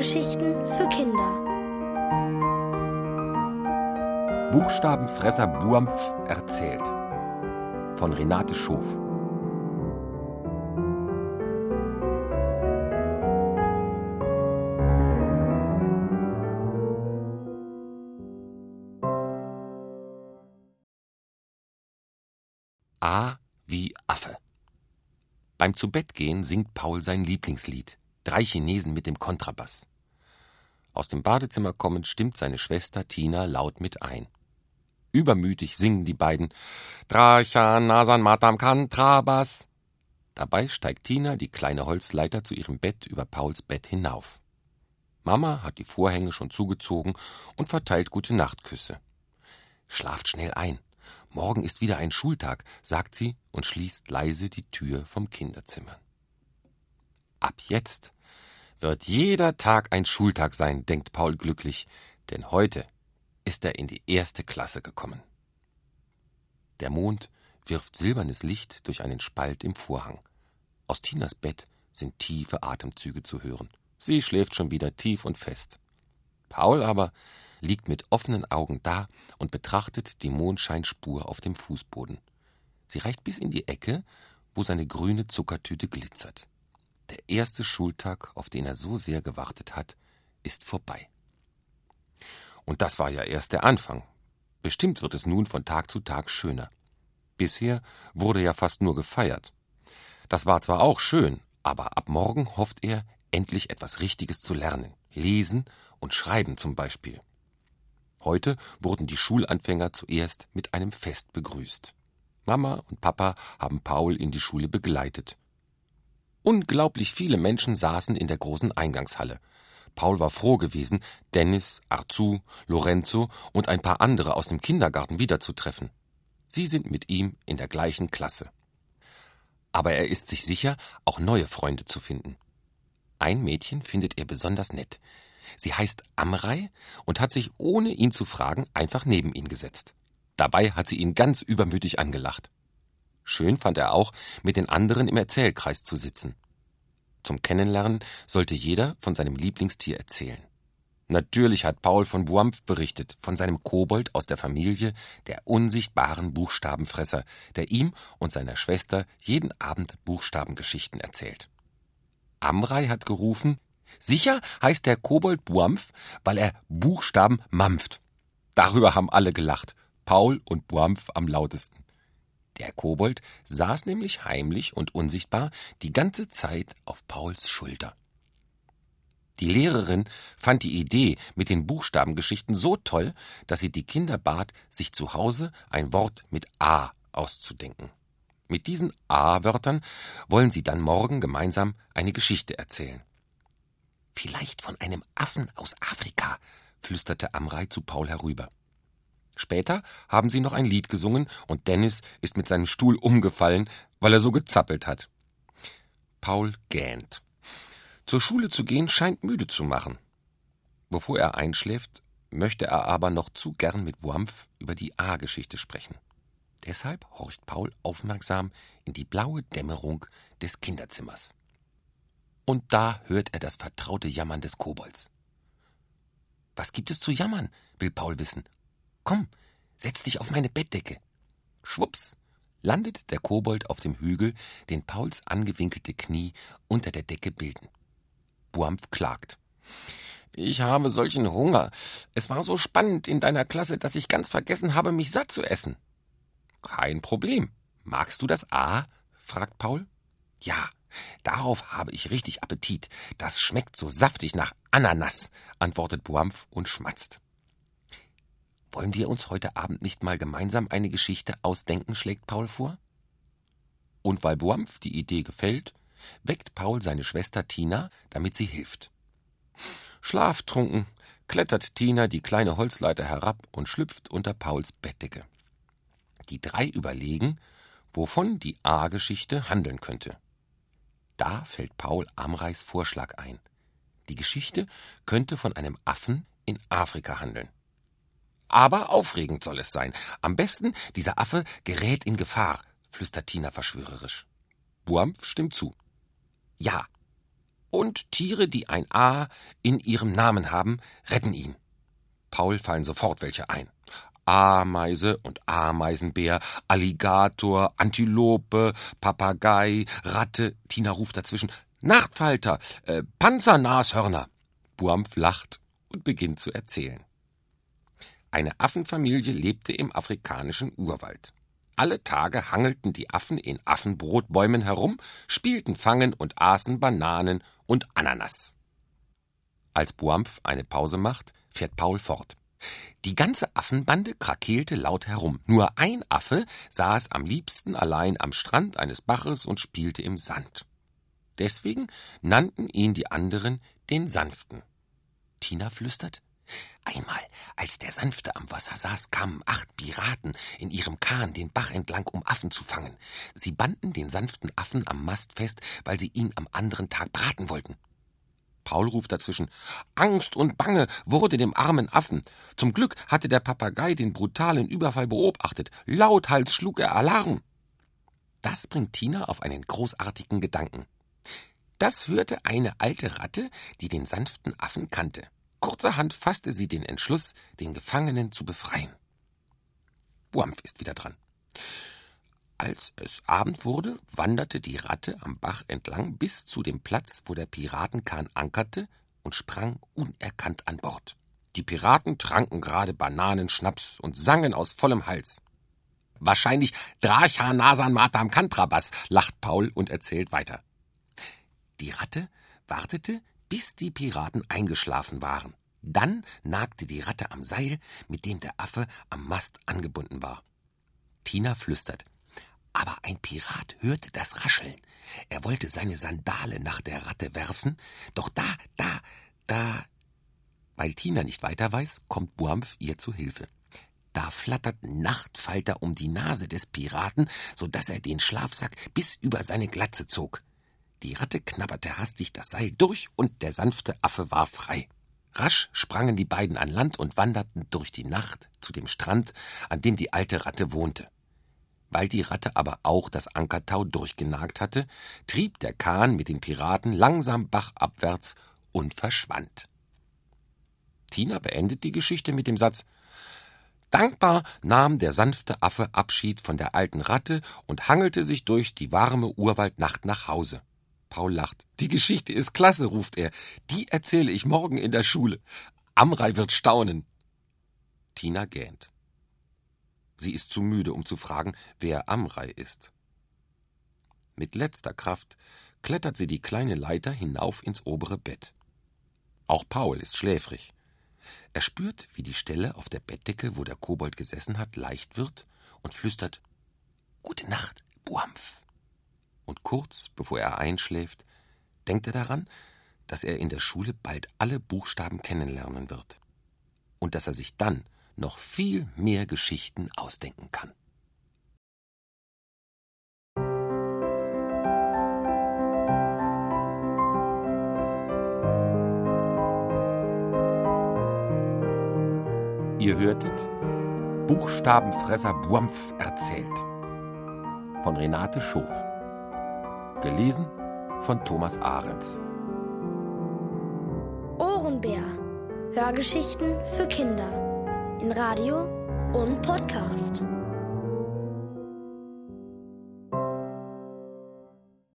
Hörgeschichten für Kinder. Buchstabenfresser Buampf erzählt von Renate Schof. A wie Affe. Beim Zubettgehen singt Paul sein Lieblingslied, Drei Chinesen mit dem Kontrabass. Aus dem Badezimmer kommend stimmt seine Schwester Tina laut mit ein. Übermütig singen die beiden Drachan Nasan Matam Kontrabass. Dabei steigt Tina die kleine Holzleiter zu ihrem Bett über Pauls Bett hinauf. Mama hat die Vorhänge schon zugezogen und verteilt gute Nachtküsse. Schlaft schnell ein. Morgen ist wieder ein Schultag, sagt sie und schließt leise die Tür vom Kinderzimmer. Ab jetzt wird jeder Tag ein Schultag sein, denkt Paul glücklich, denn heute ist er in die erste Klasse gekommen. Der Mond wirft silbernes Licht durch einen Spalt im Vorhang. Aus Tinas Bett sind tiefe Atemzüge zu hören. Sie schläft schon wieder tief und fest. Paul aber liegt mit offenen Augen da und betrachtet die Mondscheinspur auf dem Fußboden. Sie reicht bis in die Ecke, wo seine grüne Zuckertüte glitzert. Der erste Schultag, auf den er so sehr gewartet hat, ist vorbei. Und das war ja erst der Anfang. Bestimmt wird es nun von Tag zu Tag schöner. Bisher wurde ja fast nur gefeiert. Das war zwar auch schön, aber ab morgen hofft er, endlich etwas Richtiges zu lernen. Lesen und Schreiben zum Beispiel. Heute wurden die Schulanfänger zuerst mit einem Fest begrüßt. Mama und Papa haben Paul in die Schule begleitet. Unglaublich viele Menschen saßen in der großen Eingangshalle. Paul war froh gewesen, Dennis, Arzu, Lorenzo und ein paar andere aus dem Kindergarten wiederzutreffen. Sie sind mit ihm in der gleichen Klasse. Aber er ist sich sicher, auch neue Freunde zu finden. Ein Mädchen findet er besonders nett. Sie heißt Amrei und hat sich, ohne ihn zu fragen, einfach neben ihn gesetzt. Dabei hat sie ihn ganz übermütig angelacht. Schön fand er auch, mit den anderen im Erzählkreis zu sitzen. Zum Kennenlernen sollte jeder von seinem Lieblingstier erzählen. Natürlich hat Paul von Buampf berichtet, von seinem Kobold aus der Familie, der unsichtbaren Buchstabenfresser, der ihm und seiner Schwester jeden Abend Buchstabengeschichten erzählt. Amrei hat gerufen, sicher heißt der Kobold Buampf, weil er Buchstaben mampft. Darüber haben alle gelacht, Paul und Buampf am lautesten. Der Kobold saß nämlich heimlich und unsichtbar die ganze Zeit auf Pauls Schulter. Die Lehrerin fand die Idee mit den Buchstabengeschichten so toll, dass sie die Kinder bat, sich zu Hause ein Wort mit A auszudenken. Mit diesen A-Wörtern wollen sie dann morgen gemeinsam eine Geschichte erzählen. Vielleicht von einem Affen aus Afrika, flüsterte Amrei zu Paul herüber. Später haben sie noch ein Lied gesungen und Dennis ist mit seinem Stuhl umgefallen, weil er so gezappelt hat. Paul gähnt. Zur Schule zu gehen scheint müde zu machen. Bevor er einschläft, möchte er aber noch zu gern mit Buampf über die A-Geschichte sprechen. Deshalb horcht Paul aufmerksam in die blaue Dämmerung des Kinderzimmers. Und da hört er das vertraute Jammern des Kobolds. Was gibt es zu jammern? will Paul wissen Komm, setz dich auf meine Bettdecke. Schwups landet der Kobold auf dem Hügel, den Pauls angewinkelte Knie unter der Decke bilden. Buampf klagt. Ich habe solchen Hunger. Es war so spannend in deiner Klasse, dass ich ganz vergessen habe, mich satt zu essen. Kein Problem. Magst du das A? fragt Paul. Ja, darauf habe ich richtig Appetit. Das schmeckt so saftig nach Ananas, antwortet Buampf und schmatzt. Wollen wir uns heute Abend nicht mal gemeinsam eine Geschichte ausdenken, schlägt Paul vor? Und weil Buampf die Idee gefällt, weckt Paul seine Schwester Tina, damit sie hilft. Schlaftrunken klettert Tina die kleine Holzleiter herab und schlüpft unter Pauls Bettdecke. Die drei überlegen, wovon die A-Geschichte handeln könnte. Da fällt Paul Amreis Vorschlag ein. Die Geschichte könnte von einem Affen in Afrika handeln. Aber aufregend soll es sein. Am besten, dieser Affe gerät in Gefahr, flüstert Tina verschwörerisch. Buampf stimmt zu. Ja. Und Tiere, die ein A in ihrem Namen haben, retten ihn. Paul fallen sofort welche ein. Ameise und Ameisenbär, Alligator, Antilope, Papagei, Ratte. Tina ruft dazwischen. Nachtfalter, äh, Panzernashörner. Buampf lacht und beginnt zu erzählen. Eine Affenfamilie lebte im afrikanischen Urwald. Alle Tage hangelten die Affen in Affenbrotbäumen herum, spielten Fangen und aßen Bananen und Ananas. Als Buampf eine Pause macht, fährt Paul fort. Die ganze Affenbande krakeelte laut herum. Nur ein Affe saß am liebsten allein am Strand eines Baches und spielte im Sand. Deswegen nannten ihn die anderen den Sanften. Tina flüstert Einmal, als der Sanfte am Wasser saß, kamen acht Piraten in ihrem Kahn den Bach entlang, um Affen zu fangen. Sie banden den sanften Affen am Mast fest, weil sie ihn am anderen Tag braten wollten. Paul ruft dazwischen. Angst und Bange wurde dem armen Affen. Zum Glück hatte der Papagei den brutalen Überfall beobachtet. Lauthals schlug er Alarm. Das bringt Tina auf einen großartigen Gedanken. Das hörte eine alte Ratte, die den sanften Affen kannte. Kurzerhand fasste sie den Entschluss, den Gefangenen zu befreien. Buampf ist wieder dran. Als es Abend wurde, wanderte die Ratte am Bach entlang bis zu dem Platz, wo der Piratenkahn ankerte und sprang unerkannt an Bord. Die Piraten tranken gerade Bananenschnaps und sangen aus vollem Hals. Wahrscheinlich Dracha Nasan Matam Kantrabas, lacht Paul und erzählt weiter. Die Ratte wartete, bis die Piraten eingeschlafen waren. Dann nagte die Ratte am Seil, mit dem der Affe am Mast angebunden war. Tina flüstert. Aber ein Pirat hörte das Rascheln. Er wollte seine Sandale nach der Ratte werfen, doch da, da, da. Weil Tina nicht weiter weiß, kommt Buampf ihr zu Hilfe. Da flatterten Nachtfalter um die Nase des Piraten, so dass er den Schlafsack bis über seine Glatze zog. Die Ratte knabberte hastig das Seil durch und der sanfte Affe war frei. Rasch sprangen die beiden an Land und wanderten durch die Nacht zu dem Strand, an dem die alte Ratte wohnte. Weil die Ratte aber auch das Ankertau durchgenagt hatte, trieb der Kahn mit den Piraten langsam bachabwärts und verschwand. Tina beendet die Geschichte mit dem Satz Dankbar nahm der sanfte Affe Abschied von der alten Ratte und hangelte sich durch die warme Urwaldnacht nach Hause. Paul lacht. Die Geschichte ist klasse, ruft er. Die erzähle ich morgen in der Schule. Amrei wird staunen. Tina gähnt. Sie ist zu müde, um zu fragen, wer Amrei ist. Mit letzter Kraft klettert sie die kleine Leiter hinauf ins obere Bett. Auch Paul ist schläfrig. Er spürt, wie die Stelle auf der Bettdecke, wo der Kobold gesessen hat, leicht wird und flüstert Gute Nacht, Buampf. Und kurz bevor er einschläft, denkt er daran, dass er in der Schule bald alle Buchstaben kennenlernen wird und dass er sich dann noch viel mehr Geschichten ausdenken kann. Ihr hörtet Buchstabenfresser Buampf erzählt von Renate Schof. Gelesen von Thomas Ahrens. Ohrenbär. Hörgeschichten für Kinder in Radio und Podcast.